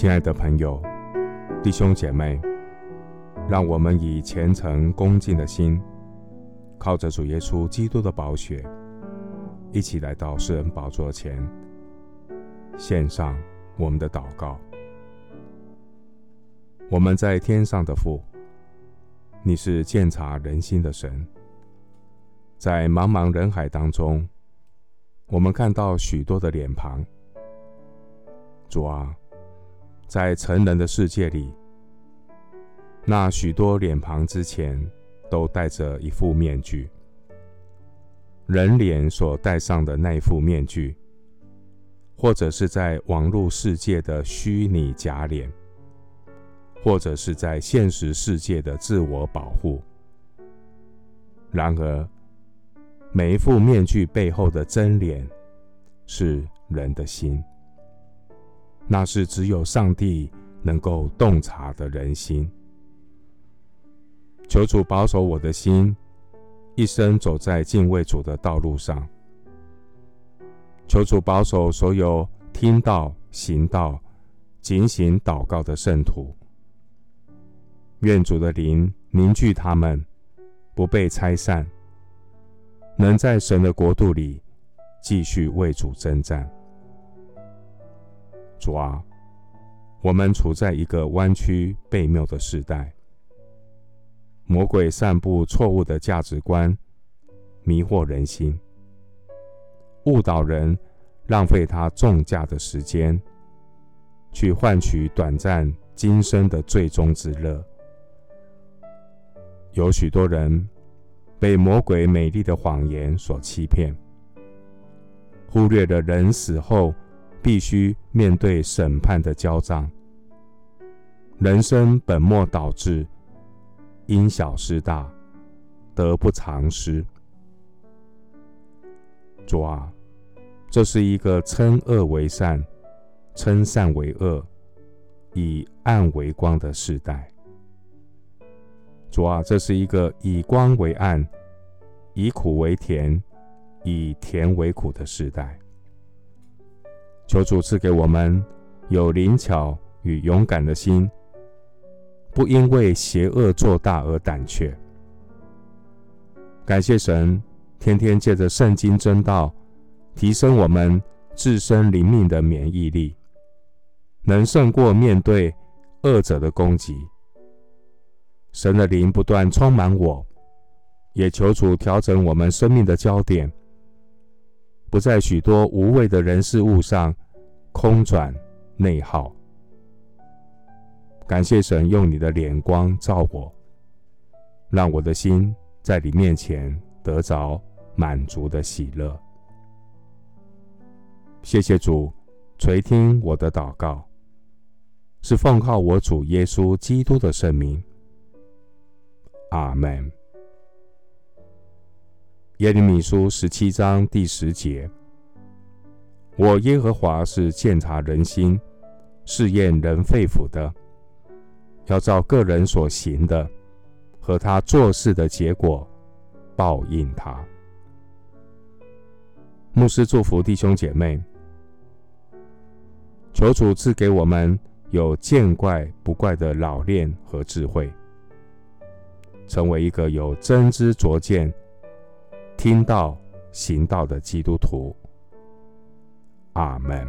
亲爱的朋友、弟兄姐妹，让我们以虔诚恭敬的心，靠着主耶稣基督的宝血，一起来到世人宝座前，献上我们的祷告。我们在天上的父，你是鉴察人心的神，在茫茫人海当中，我们看到许多的脸庞。主啊，在成人的世界里，那许多脸庞之前都戴着一副面具，人脸所戴上的那副面具，或者是在网络世界的虚拟假脸。或者是在现实世界的自我保护。然而，每一副面具背后的真脸是人的心，那是只有上帝能够洞察的人心。求主保守我的心，一生走在敬畏主的道路上。求主保守所有听道、行道、警醒祷告的圣徒。愿主的灵凝聚他们，不被拆散，能在神的国度里继续为主征战。主啊，我们处在一个弯曲悖谬的时代，魔鬼散布错误的价值观，迷惑人心，误导人，浪费他重价的时间，去换取短暂今生的最终之乐。有许多人被魔鬼美丽的谎言所欺骗，忽略了人死后必须面对审判的交账。人生本末倒置，因小失大，得不偿失。主啊，这是一个称恶为善、称善为恶、以暗为光的时代。主啊，这是一个以光为暗、以苦为甜、以甜为苦的时代。求主赐给我们有灵巧与勇敢的心，不因为邪恶做大而胆怯。感谢神，天天借着圣经真道，提升我们自身灵命的免疫力，能胜过面对恶者的攻击。神的灵不断充满我，也求主调整我们生命的焦点，不在许多无谓的人事物上空转内耗。感谢神用你的脸光照我，让我的心在你面前得着满足的喜乐。谢谢主垂听我的祷告，是奉靠我主耶稣基督的圣名。阿门。耶利米书十七章第十节：我耶和华是鉴察人心、试验人肺腑的，要照个人所行的和他做事的结果报应他。牧师祝福弟兄姐妹，求主赐给我们有见怪不怪的老练和智慧。成为一个有真知灼见、听道行道的基督徒。阿门。